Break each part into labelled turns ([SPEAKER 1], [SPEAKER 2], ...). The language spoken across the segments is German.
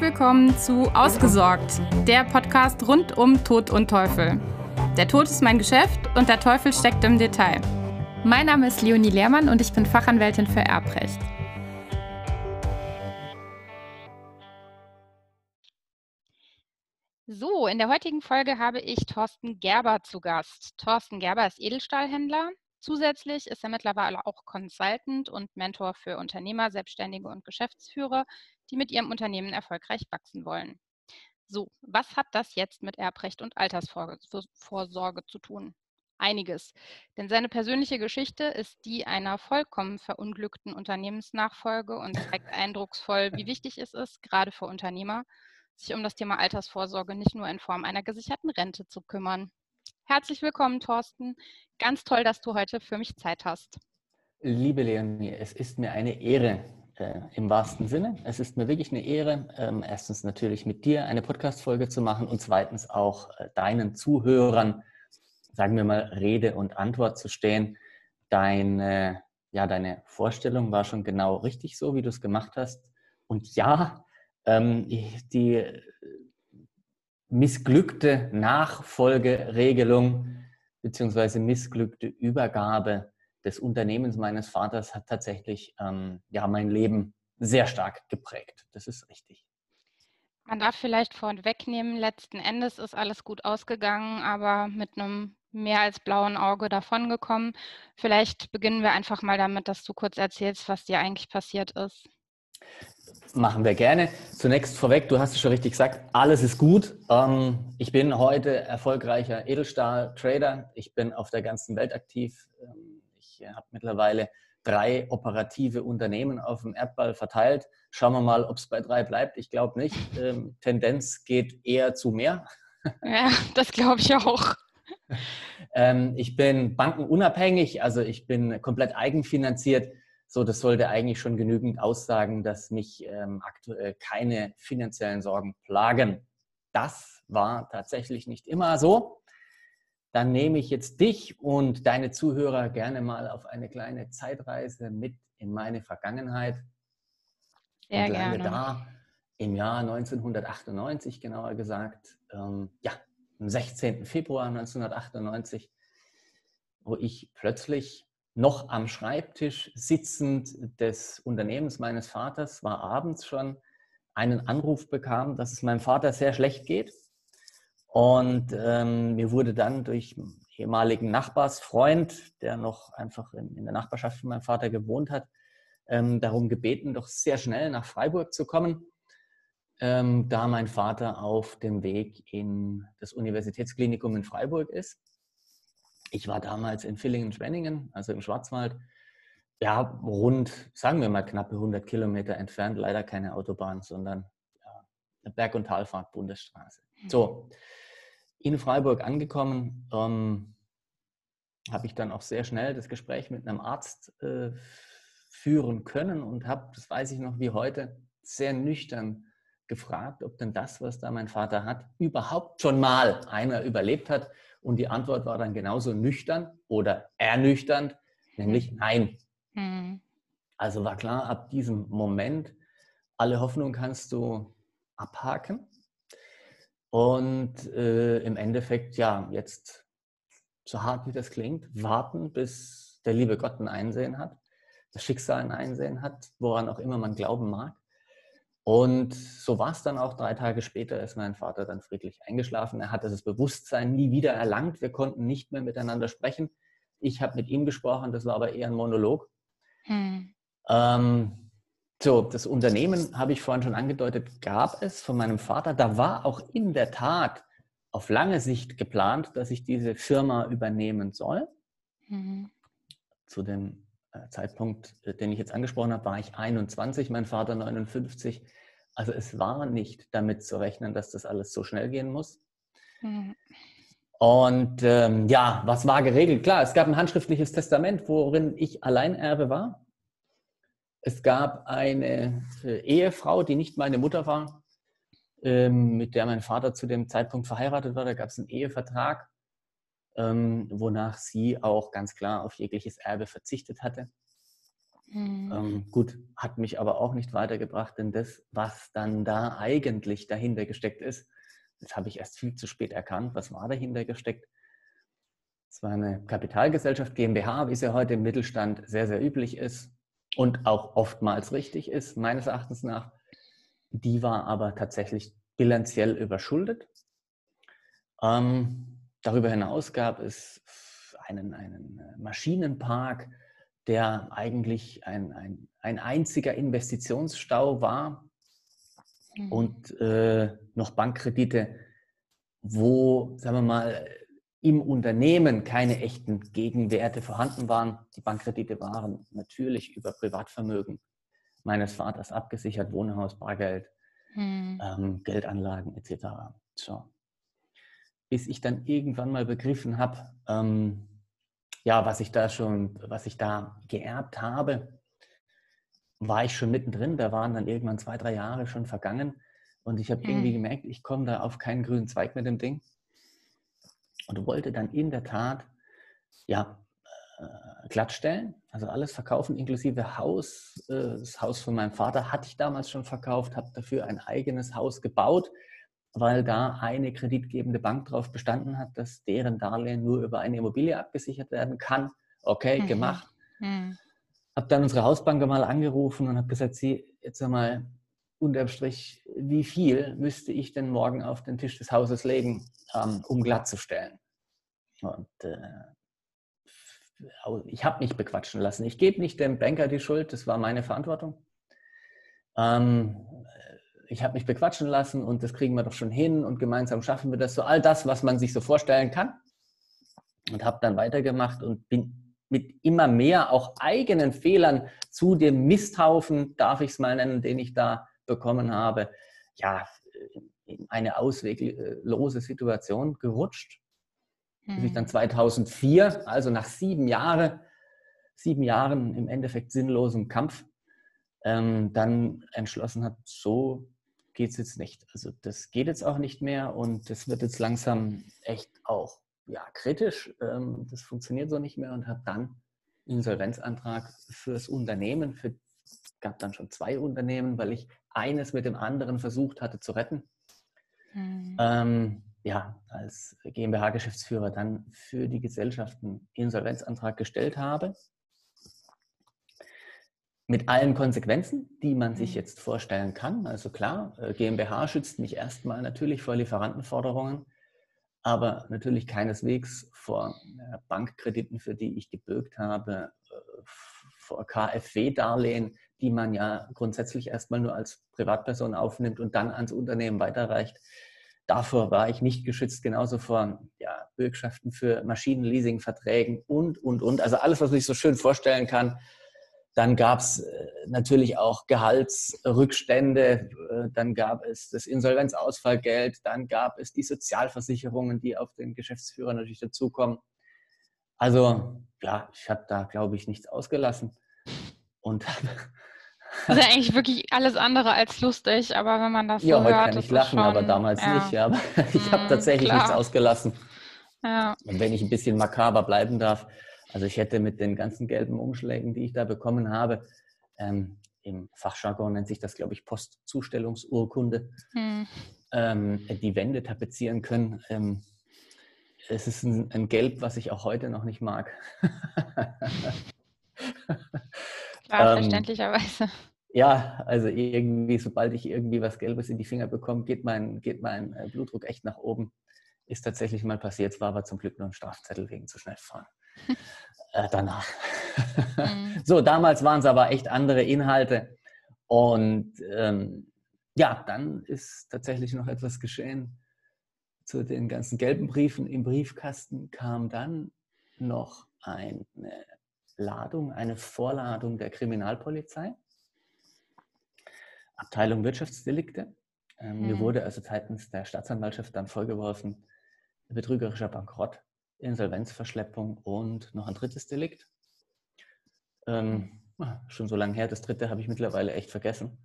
[SPEAKER 1] Willkommen zu Ausgesorgt, der Podcast rund um Tod und Teufel. Der Tod ist mein Geschäft und der Teufel steckt im Detail. Mein Name ist Leonie Lehrmann und ich bin Fachanwältin für Erbrecht. So, in der heutigen Folge habe ich Thorsten Gerber zu Gast. Thorsten Gerber ist Edelstahlhändler. Zusätzlich ist er mittlerweile auch Consultant und Mentor für Unternehmer, Selbstständige und Geschäftsführer die mit ihrem Unternehmen erfolgreich wachsen wollen. So, was hat das jetzt mit Erbrecht und Altersvorsorge zu tun? Einiges, denn seine persönliche Geschichte ist die einer vollkommen verunglückten Unternehmensnachfolge und zeigt eindrucksvoll, wie wichtig es ist, gerade für Unternehmer, sich um das Thema Altersvorsorge nicht nur in Form einer gesicherten Rente zu kümmern. Herzlich willkommen, Thorsten. Ganz toll, dass du heute für mich Zeit hast.
[SPEAKER 2] Liebe Leonie, es ist mir eine Ehre, äh, im wahrsten Sinne. Es ist mir wirklich eine Ehre, ähm, erstens natürlich mit dir eine Podcast-Folge zu machen und zweitens auch äh, deinen Zuhörern, sagen wir mal, Rede und Antwort zu stehen. Deine, ja, deine Vorstellung war schon genau richtig so, wie du es gemacht hast. Und ja, ähm, die äh, missglückte Nachfolgeregelung beziehungsweise missglückte Übergabe des Unternehmens meines Vaters hat tatsächlich ähm, ja, mein Leben sehr stark geprägt. Das ist richtig.
[SPEAKER 1] Man darf vielleicht vorwegnehmen, letzten Endes ist alles gut ausgegangen, aber mit einem mehr als blauen Auge davongekommen. Vielleicht beginnen wir einfach mal damit, dass du kurz erzählst, was dir eigentlich passiert ist.
[SPEAKER 2] Machen wir gerne. Zunächst vorweg, du hast es schon richtig gesagt, alles ist gut. Ähm, ich bin heute erfolgreicher Edelstahl-Trader. Ich bin auf der ganzen Welt aktiv. Ähm, ich habe mittlerweile drei operative Unternehmen auf dem Erdball verteilt. Schauen wir mal, ob es bei drei bleibt. Ich glaube nicht. Ähm, Tendenz geht eher zu mehr.
[SPEAKER 1] Ja, das glaube ich auch.
[SPEAKER 2] ich bin bankenunabhängig, also ich bin komplett eigenfinanziert. So, das sollte eigentlich schon genügend aussagen, dass mich ähm, aktuell keine finanziellen Sorgen plagen. Das war tatsächlich nicht immer so dann nehme ich jetzt dich und deine Zuhörer gerne mal auf eine kleine Zeitreise mit in meine Vergangenheit.
[SPEAKER 1] Sehr und gerne.
[SPEAKER 2] da im Jahr 1998, genauer gesagt, ähm, ja, am 16. Februar 1998, wo ich plötzlich noch am Schreibtisch sitzend des Unternehmens meines Vaters, war abends schon, einen Anruf bekam, dass es meinem Vater sehr schlecht geht und ähm, mir wurde dann durch ehemaligen Nachbarsfreund, der noch einfach in, in der Nachbarschaft von meinem Vater gewohnt hat, ähm, darum gebeten, doch sehr schnell nach Freiburg zu kommen, ähm, da mein Vater auf dem Weg in das Universitätsklinikum in Freiburg ist. Ich war damals in Villingen-Schwenningen, also im Schwarzwald, ja, rund, sagen wir mal, knappe 100 Kilometer entfernt, leider keine Autobahn, sondern ja, eine Berg- und Talfahrt, Bundesstraße. So, in Freiburg angekommen, ähm, habe ich dann auch sehr schnell das Gespräch mit einem Arzt äh, führen können und habe, das weiß ich noch wie heute, sehr nüchtern gefragt, ob denn das, was da mein Vater hat, überhaupt schon mal einer überlebt hat. Und die Antwort war dann genauso nüchtern oder ernüchternd, nämlich hm. nein. Mhm. Also war klar, ab diesem Moment, alle Hoffnung kannst du abhaken. Und äh, im Endeffekt, ja, jetzt, so hart wie das klingt, warten, bis der liebe Gott ein Einsehen hat, das Schicksal ein Einsehen hat, woran auch immer man glauben mag. Und so war es dann auch. Drei Tage später ist mein Vater dann friedlich eingeschlafen. Er hatte das Bewusstsein nie wieder erlangt. Wir konnten nicht mehr miteinander sprechen. Ich habe mit ihm gesprochen, das war aber eher ein Monolog. Hm. Ähm, so, das Unternehmen, habe ich vorhin schon angedeutet, gab es von meinem Vater. Da war auch in der Tat auf lange Sicht geplant, dass ich diese Firma übernehmen soll. Mhm. Zu dem Zeitpunkt, äh, den ich jetzt angesprochen habe, war ich 21, mein Vater 59. Also es war nicht damit zu rechnen, dass das alles so schnell gehen muss. Mhm. Und ähm, ja, was war geregelt? Klar, es gab ein handschriftliches Testament, worin ich Alleinerbe war. Es gab eine äh, Ehefrau, die nicht meine Mutter war, ähm, mit der mein Vater zu dem Zeitpunkt verheiratet war. Da gab es einen Ehevertrag, ähm, wonach sie auch ganz klar auf jegliches Erbe verzichtet hatte. Mhm. Ähm, gut, hat mich aber auch nicht weitergebracht, denn das, was dann da eigentlich dahinter gesteckt ist, das habe ich erst viel zu spät erkannt. Was war dahinter gesteckt? Es war eine Kapitalgesellschaft GmbH, wie es ja heute im Mittelstand sehr, sehr üblich ist und auch oftmals richtig ist, meines Erachtens nach. Die war aber tatsächlich bilanziell überschuldet. Ähm, darüber hinaus gab es einen, einen Maschinenpark, der eigentlich ein, ein, ein einziger Investitionsstau war mhm. und äh, noch Bankkredite, wo, sagen wir mal, im Unternehmen keine echten Gegenwerte vorhanden waren. Die Bankkredite waren natürlich über Privatvermögen meines Vaters abgesichert, Wohnhaus, Bargeld, mhm. ähm, Geldanlagen etc. So. Bis ich dann irgendwann mal begriffen habe, ähm, ja, was ich da schon, was ich da geerbt habe, war ich schon mittendrin. Da waren dann irgendwann zwei, drei Jahre schon vergangen. Und ich habe mhm. irgendwie gemerkt, ich komme da auf keinen grünen Zweig mit dem Ding. Und wollte dann in der Tat, ja, äh, glattstellen, also alles verkaufen, inklusive Haus. Äh, das Haus von meinem Vater hatte ich damals schon verkauft, habe dafür ein eigenes Haus gebaut weil da eine kreditgebende Bank darauf bestanden hat, dass deren Darlehen nur über eine Immobilie abgesichert werden kann. Okay, mhm. gemacht. Mhm. Habe dann unsere Hausbank mal angerufen und habe gesagt, Sie, jetzt einmal unterm Strich, wie viel müsste ich denn morgen auf den Tisch des Hauses legen, ähm, um glattzustellen? Und äh, ich habe mich bequatschen lassen. Ich gebe nicht dem Banker die Schuld, das war meine Verantwortung. Ähm, ich habe mich bequatschen lassen und das kriegen wir doch schon hin und gemeinsam schaffen wir das so. All das, was man sich so vorstellen kann. Und habe dann weitergemacht und bin mit immer mehr auch eigenen Fehlern zu dem Misthaufen, darf ich es mal nennen, den ich da bekommen habe, ja, in eine ausweglose Situation gerutscht. Bis ich dann 2004, hm. also nach sieben Jahren, sieben Jahren im Endeffekt sinnlosem Kampf, ähm, dann entschlossen hat, so geht es jetzt nicht. Also das geht jetzt auch nicht mehr und das wird jetzt langsam echt auch ja, kritisch. Ähm, das funktioniert so nicht mehr und habe dann Insolvenzantrag fürs Unternehmen, für, gab dann schon zwei Unternehmen, weil ich eines mit dem anderen versucht hatte zu retten. Mhm. Ähm, ja, als GmbH-Geschäftsführer dann für die Gesellschaften Insolvenzantrag gestellt habe mit allen Konsequenzen, die man sich mhm. jetzt vorstellen kann. Also klar, äh, GmbH schützt mich erstmal natürlich vor Lieferantenforderungen, aber natürlich keineswegs vor äh, Bankkrediten, für die ich gebürgt habe, äh, vor KfW-Darlehen, die man ja grundsätzlich erstmal nur als Privatperson aufnimmt und dann ans Unternehmen weiterreicht. Davor war ich nicht geschützt, genauso vor ja, Bürgschaften für Maschinenleasingverträgen und, und, und. Also alles, was man sich so schön vorstellen kann, dann gab es äh, natürlich auch Gehaltsrückstände, äh, dann gab es das Insolvenzausfallgeld, dann gab es die Sozialversicherungen, die auf den Geschäftsführer natürlich dazukommen. Also ja, ich habe da, glaube ich, nichts ausgelassen. Und
[SPEAKER 1] also eigentlich wirklich alles andere als lustig, aber wenn man das
[SPEAKER 2] ja, so heute hört, kann ich lachen, schon, aber damals ja. nicht. Ja. Aber ich habe mhm, tatsächlich klar. nichts ausgelassen. Ja. Und wenn ich ein bisschen makaber bleiben darf, also ich hätte mit den ganzen gelben Umschlägen, die ich da bekommen habe, ähm, im Fachjargon nennt sich das, glaube ich, Postzustellungsurkunde, hm. ähm, die Wände tapezieren können. Ähm, es ist ein, ein, Gelb, was ich auch heute noch nicht mag.
[SPEAKER 1] Klar, ähm, verständlicherweise.
[SPEAKER 2] Ja, also irgendwie, sobald ich irgendwie was Gelbes in die Finger bekomme, geht mein, geht mein äh, Blutdruck echt nach oben. Ist tatsächlich mal passiert, es war aber zum Glück nur ein Strafzettel wegen zu schnell fahren äh, danach. Mhm. so, damals waren es aber echt andere Inhalte. Und ähm, ja, dann ist tatsächlich noch etwas geschehen. Zu den ganzen gelben Briefen im Briefkasten kam dann noch eine Ladung, eine Vorladung der Kriminalpolizei, Abteilung Wirtschaftsdelikte. Ähm, mhm. Mir wurde also seitens der Staatsanwaltschaft dann vorgeworfen, betrügerischer Bankrott Insolvenzverschleppung und noch ein drittes Delikt. Ähm, schon so lange her, das dritte habe ich mittlerweile echt vergessen.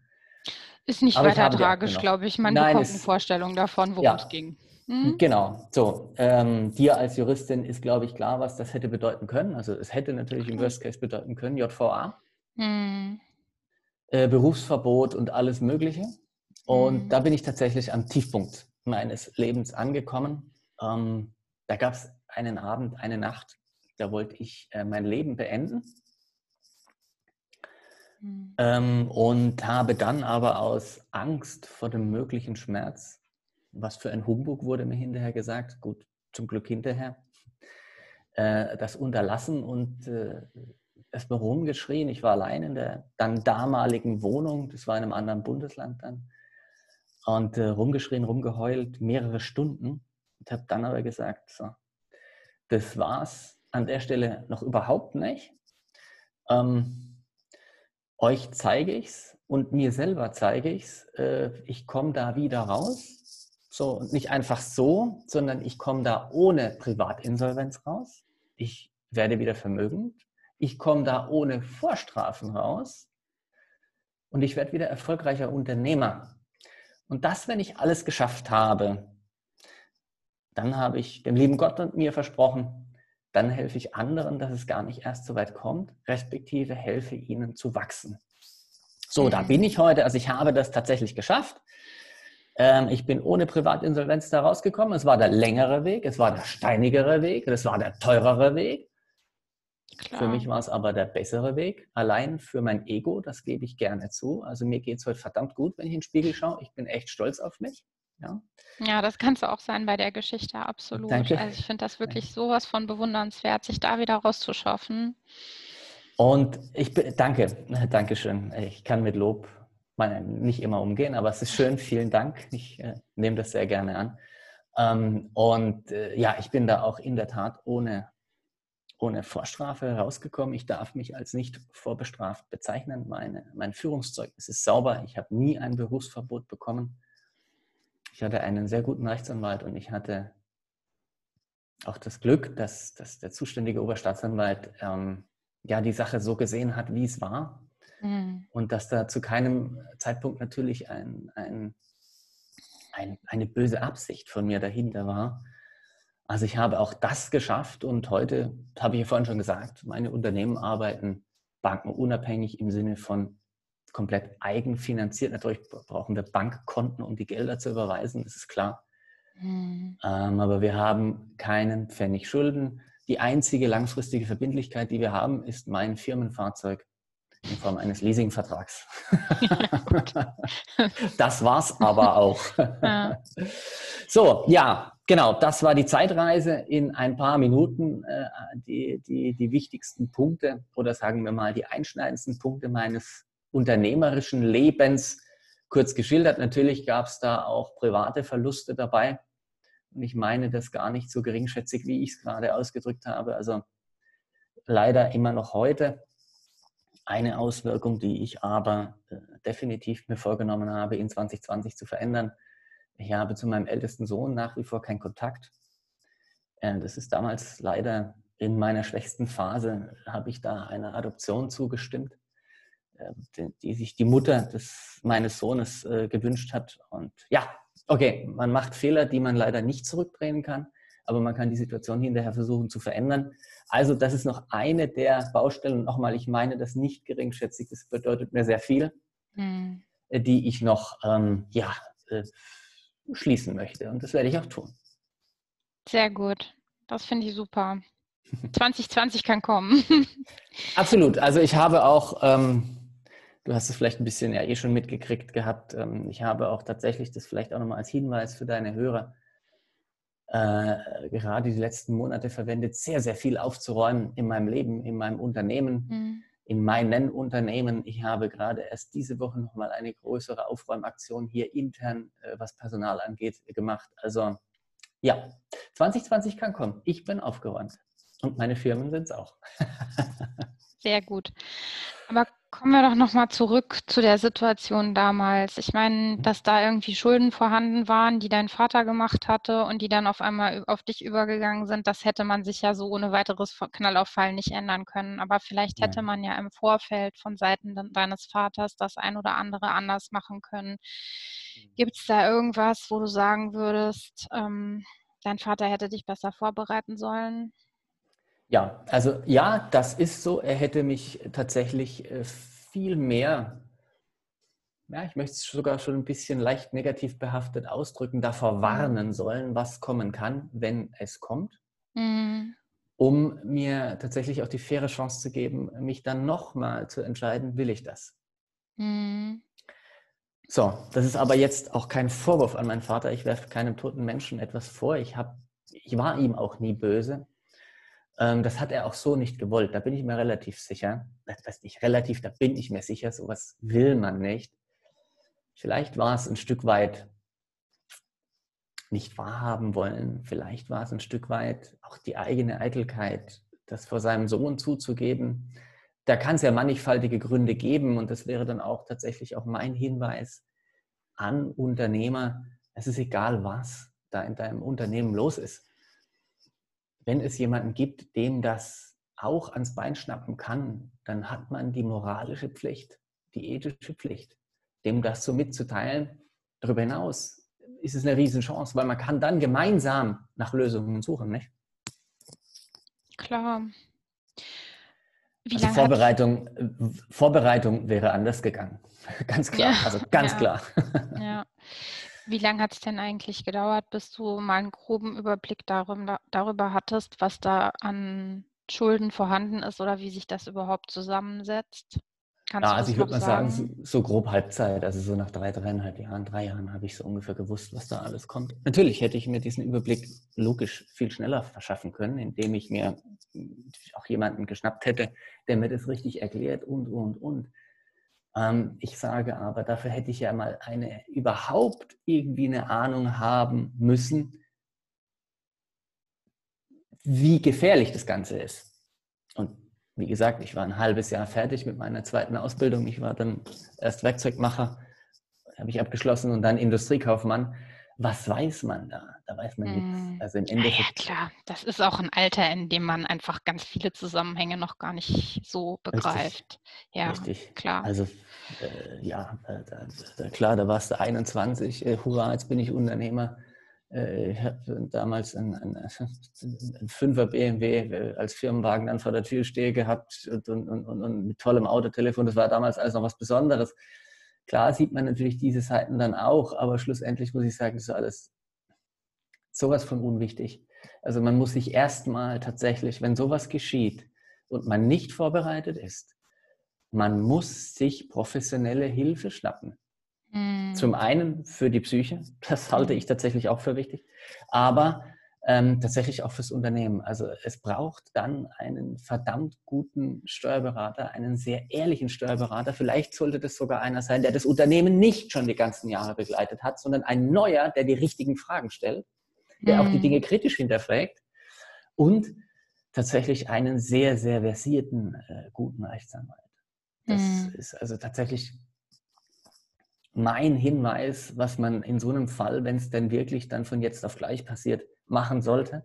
[SPEAKER 1] Ist nicht Aber weiter tragisch, glaube ich. Man Nein, bekommt eine Vorstellung davon, worum ja, es ging.
[SPEAKER 2] Hm? Genau. So, ähm, dir als Juristin ist, glaube ich, klar, was das hätte bedeuten können. Also es hätte natürlich im Worst Case bedeuten können, JVA. mhm. äh, Berufsverbot und alles Mögliche. Und mhm. da bin ich tatsächlich am Tiefpunkt meines Lebens angekommen. Ähm, da gab es einen Abend, eine Nacht, da wollte ich äh, mein Leben beenden. Mhm. Ähm, und habe dann aber aus Angst vor dem möglichen Schmerz, was für ein Humbug wurde mir hinterher gesagt, gut, zum Glück hinterher, äh, das unterlassen und äh, erstmal rumgeschrien. Ich war allein in der dann damaligen Wohnung, das war in einem anderen Bundesland dann, und äh, rumgeschrien, rumgeheult, mehrere Stunden. Und habe dann aber gesagt, so, das war's an der Stelle noch überhaupt nicht. Ähm, euch zeige ich's und mir selber zeige ich's. Äh, ich komme da wieder raus. So, nicht einfach so, sondern ich komme da ohne Privatinsolvenz raus. Ich werde wieder vermögend. Ich komme da ohne Vorstrafen raus. Und ich werde wieder erfolgreicher Unternehmer. Und das, wenn ich alles geschafft habe, dann habe ich dem lieben Gott und mir versprochen, dann helfe ich anderen, dass es gar nicht erst so weit kommt, respektive helfe ihnen zu wachsen. So, da mhm. bin ich heute. Also ich habe das tatsächlich geschafft. Ähm, ich bin ohne Privatinsolvenz da rausgekommen. Es war der längere Weg, es war der steinigere Weg, es war der teurere Weg. Klar. Für mich war es aber der bessere Weg. Allein für mein Ego, das gebe ich gerne zu. Also mir geht es heute verdammt gut, wenn ich in den Spiegel schaue. Ich bin echt stolz auf mich. Ja,
[SPEAKER 1] ja das kannst du auch sein bei der Geschichte, absolut. Danke. Also ich finde das wirklich Danke. sowas von bewundernswert, sich da wieder rauszuschaffen.
[SPEAKER 2] Und ich bin, danke, Dankeschön. Ich kann mit Lob nicht immer umgehen, aber es ist schön. Vielen Dank. Ich äh, nehme das sehr gerne an. Ähm, und äh, ja, ich bin da auch in der Tat ohne, ohne Vorstrafe rausgekommen. Ich darf mich als nicht vorbestraft bezeichnen. Meine, mein Führungszeugnis ist sauber. Ich habe nie ein Berufsverbot bekommen. Ich hatte einen sehr guten Rechtsanwalt und ich hatte auch das Glück, dass, dass der zuständige Oberstaatsanwalt ähm, ja die Sache so gesehen hat, wie es war. Mhm. Und dass da zu keinem Zeitpunkt natürlich ein, ein, ein, eine böse Absicht von mir dahinter war. Also ich habe auch das geschafft und heute, habe ich ja vorhin schon gesagt, meine Unternehmen arbeiten bankenunabhängig im Sinne von komplett eigenfinanziert. Natürlich brauchen wir Bankkonten, um die Gelder zu überweisen, das ist klar. Mhm. Ähm, aber wir haben keinen Pfennig Schulden. Die einzige langfristige Verbindlichkeit, die wir haben, ist mein Firmenfahrzeug in Form eines Leasingvertrags. Ja, das war's aber auch. Ja. So, ja, genau, das war die Zeitreise in ein paar Minuten. Äh, die, die, die wichtigsten Punkte oder sagen wir mal die einschneidendsten Punkte meines unternehmerischen Lebens kurz geschildert. Natürlich gab es da auch private Verluste dabei. Und ich meine das gar nicht so geringschätzig, wie ich es gerade ausgedrückt habe. Also leider immer noch heute. Eine Auswirkung, die ich aber äh, definitiv mir vorgenommen habe, in 2020 zu verändern. Ich habe zu meinem ältesten Sohn nach wie vor keinen Kontakt. Äh, das ist damals leider in meiner schwächsten Phase, habe ich da einer Adoption zugestimmt. Äh, die, die sich die Mutter des, meines Sohnes äh, gewünscht hat. Und ja, okay, man macht Fehler, die man leider nicht zurückdrehen kann, aber man kann die Situation hinterher versuchen zu verändern. Also das ist noch eine der Baustellen. Und nochmal, ich meine das nicht geringschätzig, das bedeutet mir sehr viel, mhm. die ich noch ähm, ja, äh, schließen möchte. Und das werde ich auch tun.
[SPEAKER 1] Sehr gut. Das finde ich super. 2020 kann kommen.
[SPEAKER 2] Absolut. Also ich habe auch ähm, Du hast es vielleicht ein bisschen ja eh schon mitgekriegt gehabt. Ähm, ich habe auch tatsächlich das vielleicht auch nochmal als Hinweis für deine Hörer äh, gerade die letzten Monate verwendet, sehr, sehr viel aufzuräumen in meinem Leben, in meinem Unternehmen, mhm. in meinen Unternehmen. Ich habe gerade erst diese Woche nochmal eine größere Aufräumaktion hier intern, äh, was Personal angeht, gemacht. Also ja, 2020 kann kommen. Ich bin aufgeräumt. Und meine Firmen sind es auch.
[SPEAKER 1] Sehr gut. Aber kommen wir doch nochmal zurück zu der Situation damals. Ich meine, dass da irgendwie Schulden vorhanden waren, die dein Vater gemacht hatte und die dann auf einmal auf dich übergegangen sind, das hätte man sich ja so ohne weiteres Knallauffallen nicht ändern können. Aber vielleicht hätte man ja im Vorfeld von Seiten deines Vaters das ein oder andere anders machen können. Mhm. Gibt es da irgendwas, wo du sagen würdest, ähm, dein Vater hätte dich besser vorbereiten sollen?
[SPEAKER 2] Ja, also ja, das ist so. Er hätte mich tatsächlich äh, viel mehr, ja, ich möchte es sogar schon ein bisschen leicht negativ behaftet ausdrücken, davor warnen sollen, was kommen kann, wenn es kommt, mhm. um mir tatsächlich auch die faire Chance zu geben, mich dann nochmal zu entscheiden, will ich das? Mhm. So, das ist aber jetzt auch kein Vorwurf an meinen Vater. Ich werfe keinem toten Menschen etwas vor. Ich, hab, ich war ihm auch nie böse. Ähm, das hat er auch so nicht gewollt. Da bin ich mir relativ sicher. Das heißt nicht relativ, da bin ich mir sicher. Sowas will man nicht. Vielleicht war es ein Stück weit nicht wahrhaben wollen. Vielleicht war es ein Stück weit auch die eigene Eitelkeit, das vor seinem Sohn zuzugeben. Da kann es ja mannigfaltige Gründe geben und das wäre dann auch tatsächlich auch mein Hinweis an Unternehmer. Es ist egal, was da in deinem Unternehmen los ist wenn es jemanden gibt, dem das auch ans Bein schnappen kann, dann hat man die moralische Pflicht, die ethische Pflicht, dem das so mitzuteilen. Darüber hinaus ist es eine Riesenchance, weil man kann dann gemeinsam nach Lösungen suchen, nicht?
[SPEAKER 1] Klar.
[SPEAKER 2] Wie also Vorbereitung, Vorbereitung wäre anders gegangen. Ganz klar. Ja, also ganz
[SPEAKER 1] ja.
[SPEAKER 2] klar.
[SPEAKER 1] Ja. Wie lange hat es denn eigentlich gedauert, bis du mal einen groben Überblick darüber, darüber hattest, was da an Schulden vorhanden ist oder wie sich das überhaupt zusammensetzt?
[SPEAKER 2] Kannst ja, also ich würde mal sagen, sagen so, so, grob Halbzeit, also so nach drei, dreieinhalb Jahren, drei Jahren habe ich so ungefähr gewusst, was da alles kommt. Natürlich hätte ich mir diesen Überblick logisch viel schneller verschaffen können, indem ich mir auch jemanden geschnappt hätte, der mir das richtig erklärt und, und, und. Ähm, ich sage aber, dafür hätte ich ja mal eine überhaupt irgendwie eine Ahnung haben müssen, wie gefährlich das Ganze ist. Und wie gesagt, ich war ein halbes Jahr fertig mit meiner zweiten Ausbildung. Ich war dann erst Werkzeugmacher, habe ich abgeschlossen und dann Industriekaufmann was weiß man da? Da weiß man nichts.
[SPEAKER 1] Hm. Also im Endeffekt. Ja, klar, das ist auch ein Alter, in dem man einfach ganz viele Zusammenhänge noch gar nicht so begreift.
[SPEAKER 2] Richtig. Ja, Richtig. klar. Also äh, ja, äh, da, da, klar, da warst du 21, äh, hurra, jetzt bin ich Unternehmer. Äh, ich habe damals einen, einen, einen 5er BMW äh, als Firmenwagen dann vor der Tür stehe gehabt und, und, und, und mit tollem Autotelefon. Das war damals alles noch was Besonderes. Klar sieht man natürlich diese Seiten dann auch, aber schlussendlich muss ich sagen, das ist alles sowas von unwichtig. Also man muss sich erstmal tatsächlich, wenn sowas geschieht und man nicht vorbereitet ist, man muss sich professionelle Hilfe schnappen. Mhm. Zum einen für die Psyche, das halte ich tatsächlich auch für wichtig, aber ähm, tatsächlich auch fürs Unternehmen. Also es braucht dann einen verdammt guten Steuerberater, einen sehr ehrlichen Steuerberater. Vielleicht sollte das sogar einer sein, der das Unternehmen nicht schon die ganzen Jahre begleitet hat, sondern ein neuer, der die richtigen Fragen stellt, der mhm. auch die Dinge mhm. kritisch hinterfragt und tatsächlich einen sehr, sehr versierten, äh, guten Rechtsanwalt. Das mhm. ist also tatsächlich mein Hinweis, was man in so einem Fall, wenn es denn wirklich dann von jetzt auf gleich passiert, machen sollte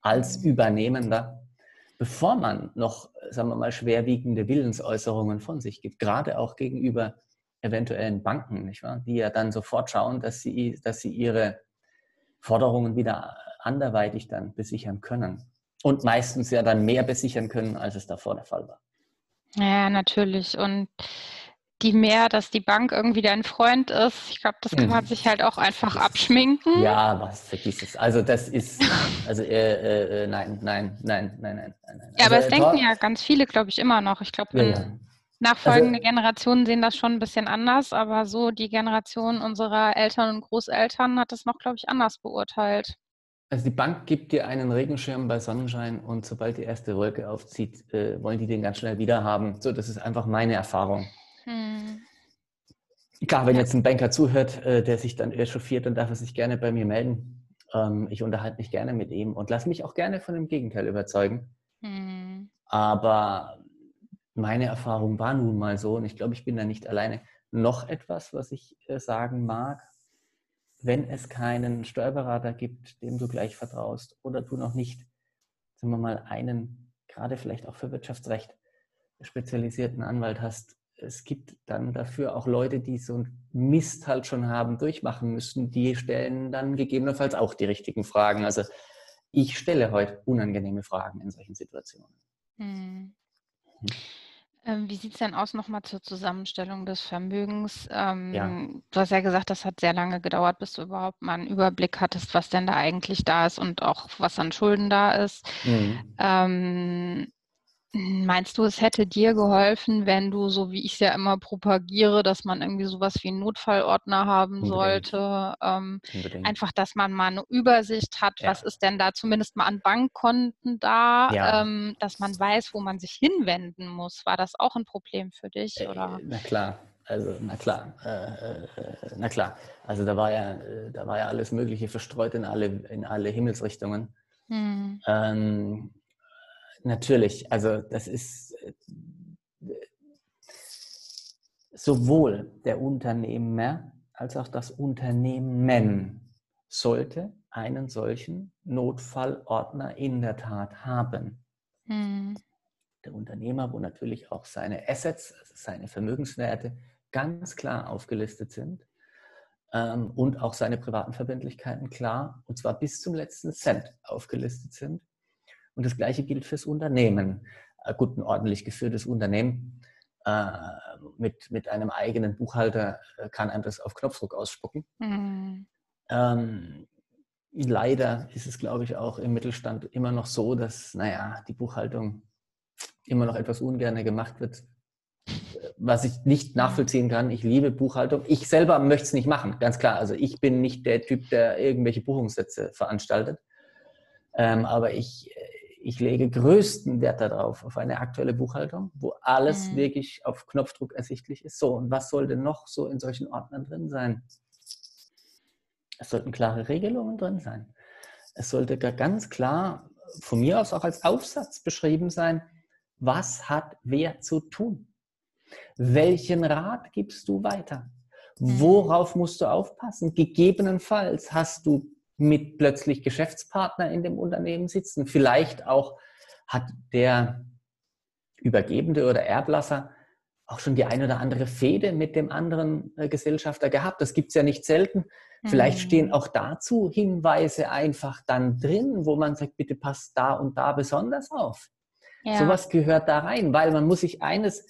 [SPEAKER 2] als mhm. Übernehmender, bevor man noch, sagen wir mal, schwerwiegende Willensäußerungen von sich gibt, gerade auch gegenüber eventuellen Banken, nicht wahr? die ja dann sofort schauen, dass sie, dass sie ihre Forderungen wieder anderweitig dann besichern können. Und meistens ja dann mehr besichern können, als es davor der Fall war.
[SPEAKER 1] Ja, natürlich. Und die mehr, dass die Bank irgendwie dein Freund ist. Ich glaube, das kann man mhm. sich halt auch einfach abschminken.
[SPEAKER 2] Ja, was vergiss es. Also das ist, also äh, äh, äh nein, nein, nein, nein, nein, nein.
[SPEAKER 1] Ja, also, aber es denken ja ganz viele, glaube ich, immer noch. Ich glaube, ja, ja. nachfolgende also, Generationen sehen das schon ein bisschen anders, aber so die Generation unserer Eltern und Großeltern hat das noch, glaube ich, anders beurteilt.
[SPEAKER 2] Also die Bank gibt dir einen Regenschirm bei Sonnenschein und sobald die erste Wolke aufzieht, äh, wollen die den ganz schnell wieder haben. So, das ist einfach meine Erfahrung. Hm. Klar, wenn jetzt ein Banker zuhört, äh, der sich dann echauffiert, dann darf er sich gerne bei mir melden. Ähm, ich unterhalte mich gerne mit ihm und lasse mich auch gerne von dem Gegenteil überzeugen. Hm. Aber meine Erfahrung war nun mal so, und ich glaube, ich bin da nicht alleine. Noch etwas, was ich äh, sagen mag, wenn es keinen Steuerberater gibt, dem du gleich vertraust, oder du noch nicht, sagen wir mal, einen, gerade vielleicht auch für Wirtschaftsrecht, spezialisierten Anwalt hast, es gibt dann dafür auch Leute, die so einen Mist halt schon haben durchmachen müssen, die stellen dann gegebenenfalls auch die richtigen Fragen. Also ich stelle heute unangenehme Fragen in solchen Situationen. Hm.
[SPEAKER 1] Hm. Ähm, wie sieht es denn aus nochmal zur Zusammenstellung des Vermögens? Ähm, ja. Du hast ja gesagt, das hat sehr lange gedauert, bis du überhaupt mal einen Überblick hattest, was denn da eigentlich da ist und auch was an Schulden da ist. Mhm. Ähm, Meinst du, es hätte dir geholfen, wenn du, so wie ich es ja immer propagiere, dass man irgendwie sowas wie einen Notfallordner haben Unbedingt. sollte? Ähm, einfach, dass man mal eine Übersicht hat, ja. was ist denn da zumindest mal an Bankkonten da, ja. ähm, dass man weiß, wo man sich hinwenden muss. War das auch ein Problem für dich? Äh,
[SPEAKER 2] na klar. Also, na klar, äh, äh, na klar. Also da war ja, äh, da war ja alles Mögliche verstreut in alle, in alle Himmelsrichtungen. Hm. Ähm, Natürlich, also das ist äh, sowohl der Unternehmer als auch das Unternehmen sollte einen solchen Notfallordner in der Tat haben. Hm. Der Unternehmer, wo natürlich auch seine Assets, also seine Vermögenswerte ganz klar aufgelistet sind ähm, und auch seine privaten Verbindlichkeiten klar, und zwar bis zum letzten Cent aufgelistet sind und das Gleiche gilt fürs Unternehmen. Ein gut, ein ordentlich geführtes Unternehmen äh, mit, mit einem eigenen Buchhalter äh, kann einem das auf Knopfdruck ausspucken. Mhm. Ähm, leider ist es, glaube ich, auch im Mittelstand immer noch so, dass, naja, die Buchhaltung immer noch etwas ungern gemacht wird, was ich nicht nachvollziehen kann. Ich liebe Buchhaltung. Ich selber möchte es nicht machen, ganz klar. Also ich bin nicht der Typ, der irgendwelche Buchungssätze veranstaltet. Ähm, aber ich, ich lege größten Wert darauf, auf eine aktuelle Buchhaltung, wo alles mhm. wirklich auf Knopfdruck ersichtlich ist. So, und was sollte noch so in solchen Ordnern drin sein? Es sollten klare Regelungen drin sein. Es sollte ganz klar, von mir aus auch als Aufsatz beschrieben sein, was hat wer zu tun? Welchen Rat gibst du weiter? Mhm. Worauf musst du aufpassen? Gegebenenfalls hast du mit plötzlich Geschäftspartner in dem Unternehmen sitzen. Vielleicht auch hat der Übergebende oder Erblasser auch schon die ein oder andere Fehde mit dem anderen äh, Gesellschafter gehabt. Das gibt es ja nicht selten. Vielleicht mhm. stehen auch dazu Hinweise einfach dann drin, wo man sagt, bitte passt da und da besonders auf. Ja. Sowas gehört da rein, weil man muss sich eines,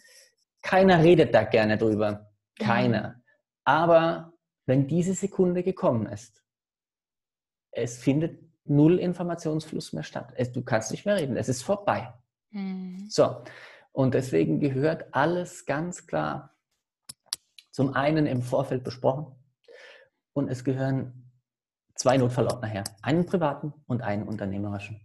[SPEAKER 2] keiner redet da gerne drüber. Keiner. Mhm. Aber wenn diese Sekunde gekommen ist, es findet null Informationsfluss mehr statt. Es, du kannst nicht mehr reden, es ist vorbei. Mhm. So, und deswegen gehört alles ganz klar zum einen im Vorfeld besprochen und es gehören zwei Notfallordner her, einen privaten und einen unternehmerischen.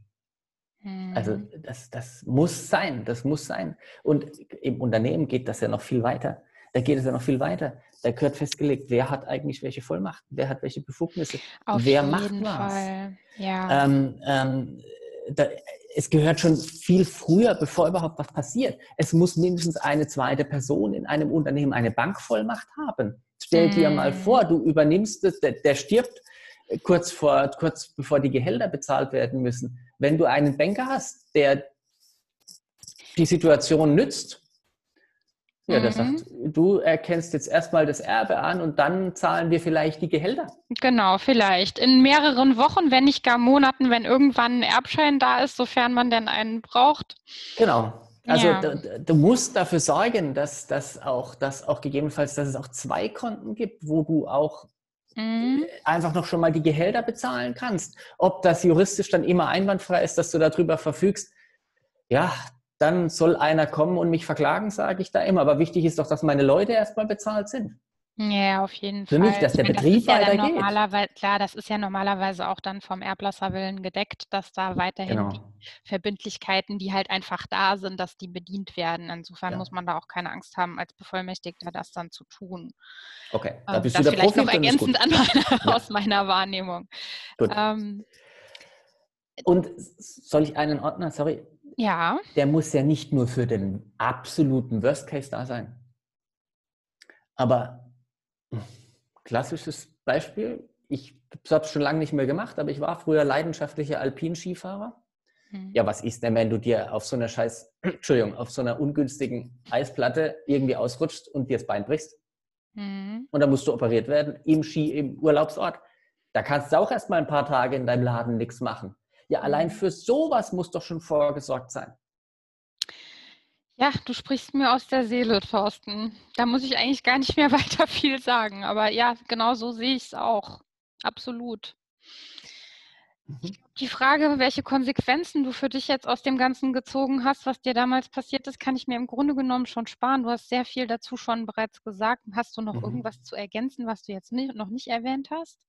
[SPEAKER 2] Mhm. Also das, das muss sein, das muss sein. Und im Unternehmen geht das ja noch viel weiter. Da geht es ja noch viel weiter. Da gehört festgelegt, wer hat eigentlich welche Vollmacht, wer hat welche Befugnisse, Auf wer macht was. Ja. Ähm, ähm, da, es gehört schon viel früher, bevor überhaupt was passiert. Es muss mindestens eine zweite Person in einem Unternehmen eine Bankvollmacht haben. Stell dir mal mhm. vor, du übernimmst es, der, der stirbt kurz, vor, kurz bevor die Gehälter bezahlt werden müssen. Wenn du einen Banker hast, der die Situation nützt ja, der mhm. sagt, du erkennst jetzt erstmal das Erbe an und dann zahlen wir vielleicht die Gehälter.
[SPEAKER 1] Genau, vielleicht. In mehreren Wochen, wenn nicht gar Monaten, wenn irgendwann ein Erbschein da ist, sofern man denn einen braucht.
[SPEAKER 2] Genau. Also ja. du, du, musst dafür sorgen, dass, dass, auch, dass auch gegebenenfalls, dass es auch zwei Konten gibt, wo du auch mhm. einfach noch schon mal die Gehälter bezahlen kannst. Ob das juristisch dann immer einwandfrei ist, dass du darüber verfügst, ja, dann soll einer kommen und mich verklagen, sage ich da immer. Aber wichtig ist doch, dass meine Leute erstmal bezahlt sind.
[SPEAKER 1] Ja, auf jeden
[SPEAKER 2] Für Fall. Für mich, dass der meine, Betrieb das ja
[SPEAKER 1] weitergeht. Klar, das ist ja normalerweise auch dann vom Erblasserwillen gedeckt, dass da weiterhin genau. die Verbindlichkeiten, die halt einfach da sind, dass die bedient werden. Insofern ja. muss man da auch keine Angst haben, als Bevollmächtigter das dann zu tun.
[SPEAKER 2] Okay,
[SPEAKER 1] da ähm, bist das du der vielleicht Profi, noch ergänzend an meiner, ja. aus meiner Wahrnehmung.
[SPEAKER 2] Gut. Ähm, und soll ich einen Ordner, sorry,
[SPEAKER 1] ja.
[SPEAKER 2] Der muss ja nicht nur für den absoluten Worst Case da sein. Aber hm, klassisches Beispiel, ich habe es schon lange nicht mehr gemacht, aber ich war früher leidenschaftlicher Alpinskifahrer. Hm. Ja, was ist denn, wenn du dir auf so einer scheiß, Entschuldigung, auf so einer ungünstigen Eisplatte irgendwie ausrutscht und dir das Bein brichst? Hm. Und dann musst du operiert werden im Ski, im Urlaubsort. Da kannst du auch erst mal ein paar Tage in deinem Laden nichts machen. Ja, allein mhm. für sowas muss doch schon vorgesorgt sein.
[SPEAKER 1] Ja, du sprichst mir aus der Seele, Thorsten. Da muss ich eigentlich gar nicht mehr weiter viel sagen. Aber ja, genau so sehe ich es auch. Absolut. Mhm. Die Frage, welche Konsequenzen du für dich jetzt aus dem Ganzen gezogen hast, was dir damals passiert ist, kann ich mir im Grunde genommen schon sparen. Du hast sehr viel dazu schon bereits gesagt. Hast du noch mhm. irgendwas zu ergänzen, was du jetzt nicht, noch nicht erwähnt hast?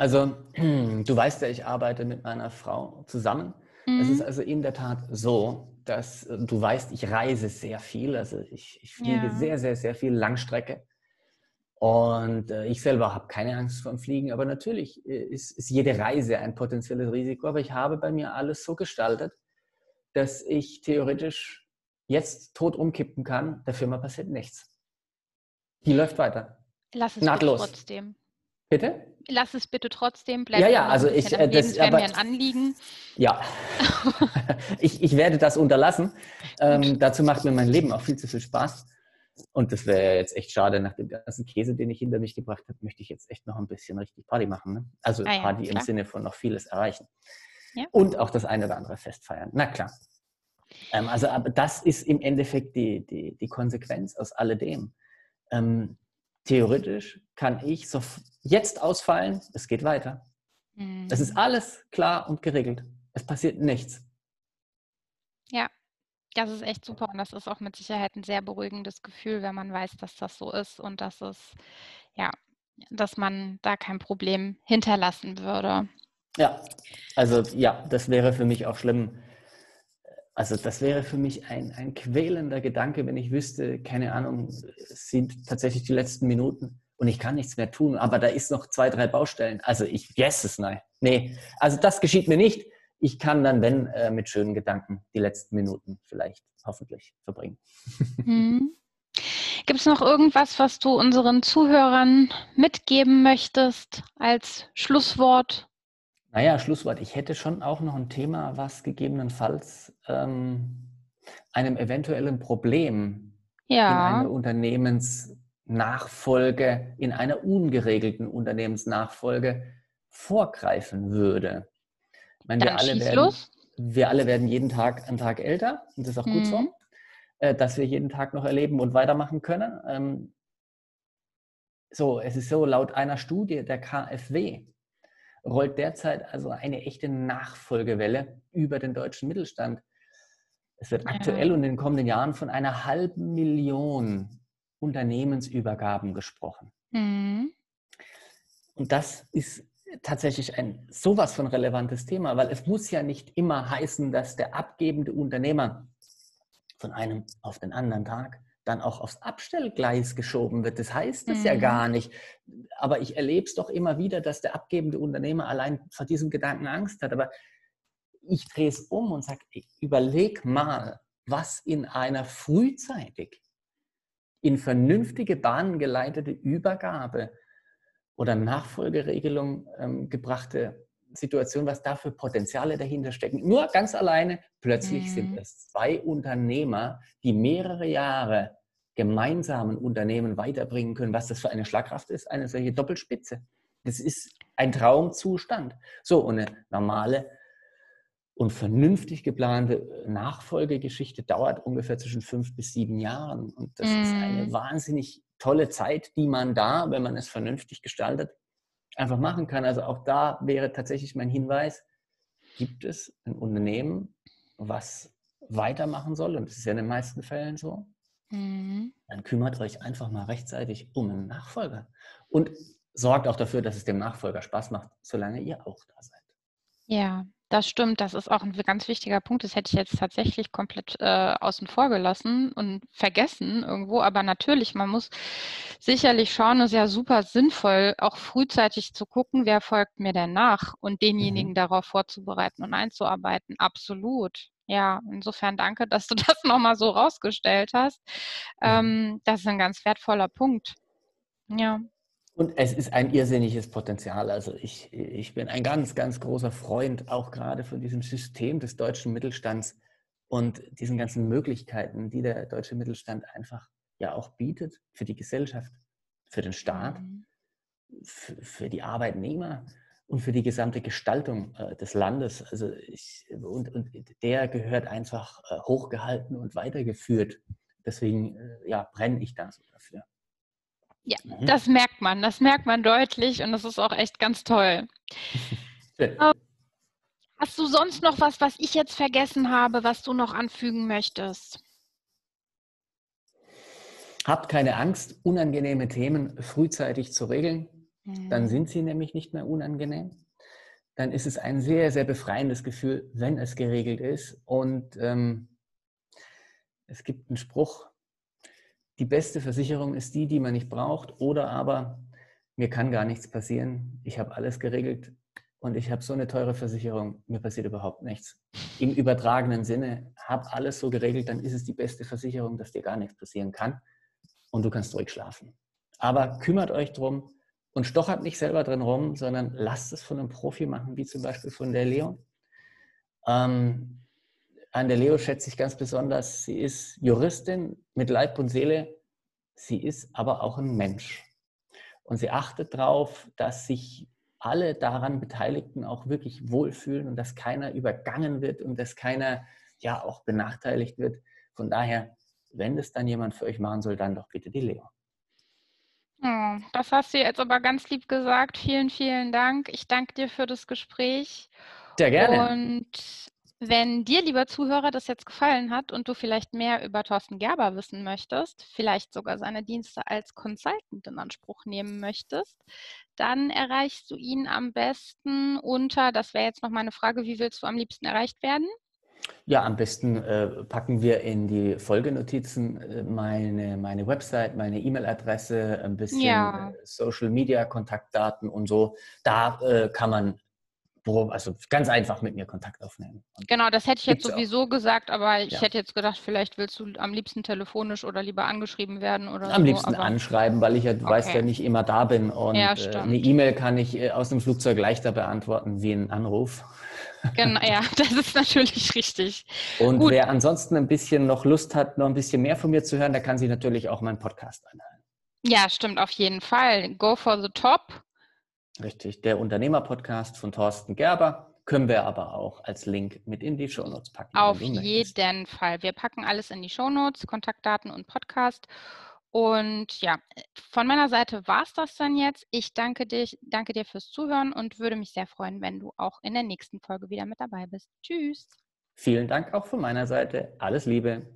[SPEAKER 2] Also, du weißt ja, ich arbeite mit meiner Frau zusammen. Mhm. Es ist also in der Tat so, dass äh, du weißt, ich reise sehr viel. Also ich, ich fliege ja. sehr, sehr, sehr viel Langstrecke. Und äh, ich selber habe keine Angst vor dem Fliegen, aber natürlich äh, ist, ist, jede Reise ein potenzielles Risiko. Aber ich habe bei mir alles so gestaltet, dass ich theoretisch jetzt tot umkippen kann. Der Firma passiert nichts. Die läuft weiter.
[SPEAKER 1] Lass es Nahtlos. trotzdem.
[SPEAKER 2] Bitte?
[SPEAKER 1] Lass es bitte trotzdem. Bleib
[SPEAKER 2] ja, ja, also ich,
[SPEAKER 1] äh, das wäre mir ein Anliegen.
[SPEAKER 2] Ja, ich, ich werde das unterlassen. Ähm, dazu macht mir mein Leben auch viel zu viel Spaß. Und das wäre jetzt echt schade, nach dem ganzen Käse, den ich hinter mich gebracht habe, möchte ich jetzt echt noch ein bisschen richtig Party machen. Ne? Also ah, ja, Party klar. im Sinne von noch vieles erreichen. Ja. Und auch das eine oder andere Fest feiern. Na klar. Ähm, also, aber das ist im Endeffekt die, die, die Konsequenz aus alledem. Ähm, theoretisch kann ich so jetzt ausfallen, es geht weiter. Mhm. Es ist alles klar und geregelt. Es passiert nichts.
[SPEAKER 1] Ja, das ist echt super und das ist auch mit Sicherheit ein sehr beruhigendes Gefühl, wenn man weiß, dass das so ist und dass es, ja, dass man da kein Problem hinterlassen würde.
[SPEAKER 2] Ja, also ja, das wäre für mich auch schlimm. Also das wäre für mich ein, ein quälender Gedanke, wenn ich wüsste, keine Ahnung, es sind tatsächlich die letzten Minuten und ich kann nichts mehr tun, aber da ist noch zwei, drei Baustellen. Also ich yes es nein. Nee, also das geschieht mir nicht ich kann dann, wenn, äh, mit schönen Gedanken die letzten Minuten vielleicht hoffentlich verbringen.
[SPEAKER 1] Mhm. Gibt es noch irgendwas, was du unseren Zuhörern mitgeben möchtest als Schlusswort?
[SPEAKER 2] Naja, Schlusswort. Ich hätte schon auch noch ein Thema, was gegebenenfalls ähm, einem eventuellen Problem ja. in einer Unternehmensnachfolge, in einer ungeregelten Unternehmensnachfolge vorgreifen würde.
[SPEAKER 1] Ich meine, wir alle, werden,
[SPEAKER 2] wir alle werden jeden Tag einen Tag älter und das ist auch mhm. gut so, mhm. äh, dass wir jeden Tag noch erleben und weitermachen können. Ähm, so, es ist so, laut einer Studie der KfW rollt derzeit also eine echte Nachfolgewelle über den deutschen Mittelstand. Es wird aktuell und in den kommenden Jahren von einer halben Million Unternehmensübergaben gesprochen. Mhm. Und das ist tatsächlich ein sowas von relevantes Thema, weil es muss ja nicht immer heißen, dass der abgebende Unternehmer von einem auf den anderen Tag dann auch aufs Abstellgleis geschoben wird. Das heißt es mhm. ja gar nicht. Aber ich erlebe es doch immer wieder, dass der abgebende Unternehmer allein vor diesem Gedanken Angst hat. Aber ich drehe es um und sage, überleg mal, was in einer frühzeitig in vernünftige Bahnen geleitete Übergabe oder Nachfolgeregelung ähm, gebrachte Situation, was da für Potenziale dahinter stecken. Nur ganz alleine, plötzlich mhm. sind es zwei Unternehmer, die mehrere Jahre gemeinsam ein Unternehmen weiterbringen können. Was das für eine Schlagkraft ist, eine solche Doppelspitze. Das ist ein Traumzustand. So, und eine normale und vernünftig geplante Nachfolgegeschichte dauert ungefähr zwischen fünf bis sieben Jahren. Und das mhm. ist eine mhm. wahnsinnig tolle Zeit, die man da, wenn man es vernünftig gestaltet, einfach machen kann. Also auch da wäre tatsächlich mein Hinweis, gibt es ein Unternehmen, was weitermachen soll, und das ist ja in den meisten Fällen so, mhm. dann kümmert euch einfach mal rechtzeitig um einen Nachfolger und sorgt auch dafür, dass es dem Nachfolger Spaß macht, solange ihr auch da seid.
[SPEAKER 1] Ja, das stimmt, das ist auch ein ganz wichtiger Punkt. Das hätte ich jetzt tatsächlich komplett äh, außen vor gelassen und vergessen irgendwo. Aber natürlich, man muss sicherlich schauen, es ist ja super sinnvoll, auch frühzeitig zu gucken, wer folgt mir denn nach und denjenigen mhm. darauf vorzubereiten und einzuarbeiten. Absolut. Ja, insofern danke, dass du das nochmal so rausgestellt hast. Mhm. Ähm, das ist ein ganz wertvoller Punkt. Ja.
[SPEAKER 2] Und es ist ein irrsinniges Potenzial. Also ich, ich bin ein ganz, ganz großer Freund auch gerade von diesem System des deutschen Mittelstands und diesen ganzen Möglichkeiten, die der deutsche Mittelstand einfach ja auch bietet für die Gesellschaft, für den Staat, mhm. für, für die Arbeitnehmer und für die gesamte Gestaltung äh, des Landes. Also ich, und, und der gehört einfach äh, hochgehalten und weitergeführt. Deswegen äh, ja, brenne ich da so dafür.
[SPEAKER 1] Ja, mhm. das merkt man, das merkt man deutlich und das ist auch echt ganz toll. ähm, hast du sonst noch was, was ich jetzt vergessen habe, was du noch anfügen möchtest?
[SPEAKER 2] Habt keine Angst, unangenehme Themen frühzeitig zu regeln. Dann mhm. sind sie nämlich nicht mehr unangenehm. Dann ist es ein sehr, sehr befreiendes Gefühl, wenn es geregelt ist. Und ähm, es gibt einen Spruch, die beste Versicherung ist die, die man nicht braucht. Oder aber, mir kann gar nichts passieren. Ich habe alles geregelt und ich habe so eine teure Versicherung, mir passiert überhaupt nichts. Im übertragenen Sinne, habe alles so geregelt, dann ist es die beste Versicherung, dass dir gar nichts passieren kann und du kannst ruhig schlafen. Aber kümmert euch drum, und stochert nicht selber drin rum, sondern lasst es von einem Profi machen, wie zum Beispiel von der Leo. Ähm, an der Leo schätze ich ganz besonders, sie ist Juristin mit Leib und Seele, sie ist aber auch ein Mensch. Und sie achtet darauf, dass sich alle daran Beteiligten auch wirklich wohlfühlen und dass keiner übergangen wird und dass keiner ja auch benachteiligt wird. Von daher, wenn das dann jemand für euch machen soll, dann doch bitte die Leo.
[SPEAKER 1] Oh, das hast du jetzt aber ganz lieb gesagt. Vielen, vielen Dank. Ich danke dir für das Gespräch.
[SPEAKER 2] Sehr gerne.
[SPEAKER 1] Und wenn dir, lieber Zuhörer, das jetzt gefallen hat und du vielleicht mehr über Thorsten Gerber wissen möchtest, vielleicht sogar seine Dienste als Consultant in Anspruch nehmen möchtest, dann erreichst du ihn am besten unter, das wäre jetzt noch meine Frage, wie willst du am liebsten erreicht werden?
[SPEAKER 2] Ja, am besten äh, packen wir in die Folgenotizen äh, meine, meine Website, meine E-Mail-Adresse, ein bisschen ja. äh, Social Media Kontaktdaten und so. Da äh, kann man also ganz einfach mit mir Kontakt aufnehmen.
[SPEAKER 1] Und genau, das hätte ich jetzt sowieso auch. gesagt, aber ich ja. hätte jetzt gedacht, vielleicht willst du am liebsten telefonisch oder lieber angeschrieben werden oder
[SPEAKER 2] Am so, liebsten anschreiben, weil ich ja okay. weiß, ja nicht immer da bin und ja, äh, eine E-Mail kann ich aus dem Flugzeug leichter beantworten wie einen Anruf.
[SPEAKER 1] Genau, ja, das ist natürlich richtig.
[SPEAKER 2] Und Gut. wer ansonsten ein bisschen noch Lust hat, noch ein bisschen mehr von mir zu hören, der kann sich natürlich auch meinen Podcast anhören.
[SPEAKER 1] Ja, stimmt, auf jeden Fall. Go for the top.
[SPEAKER 2] Richtig, der Unternehmer-Podcast von Thorsten Gerber können wir aber auch als Link mit in die Shownotes packen.
[SPEAKER 1] Auf jeden Fall. Wir packen alles in die Shownotes, Kontaktdaten und Podcast. Und ja, von meiner Seite war es das dann jetzt. Ich danke, dich, danke dir fürs Zuhören und würde mich sehr freuen, wenn du auch in der nächsten Folge wieder mit dabei bist. Tschüss.
[SPEAKER 2] Vielen Dank auch von meiner Seite. Alles Liebe.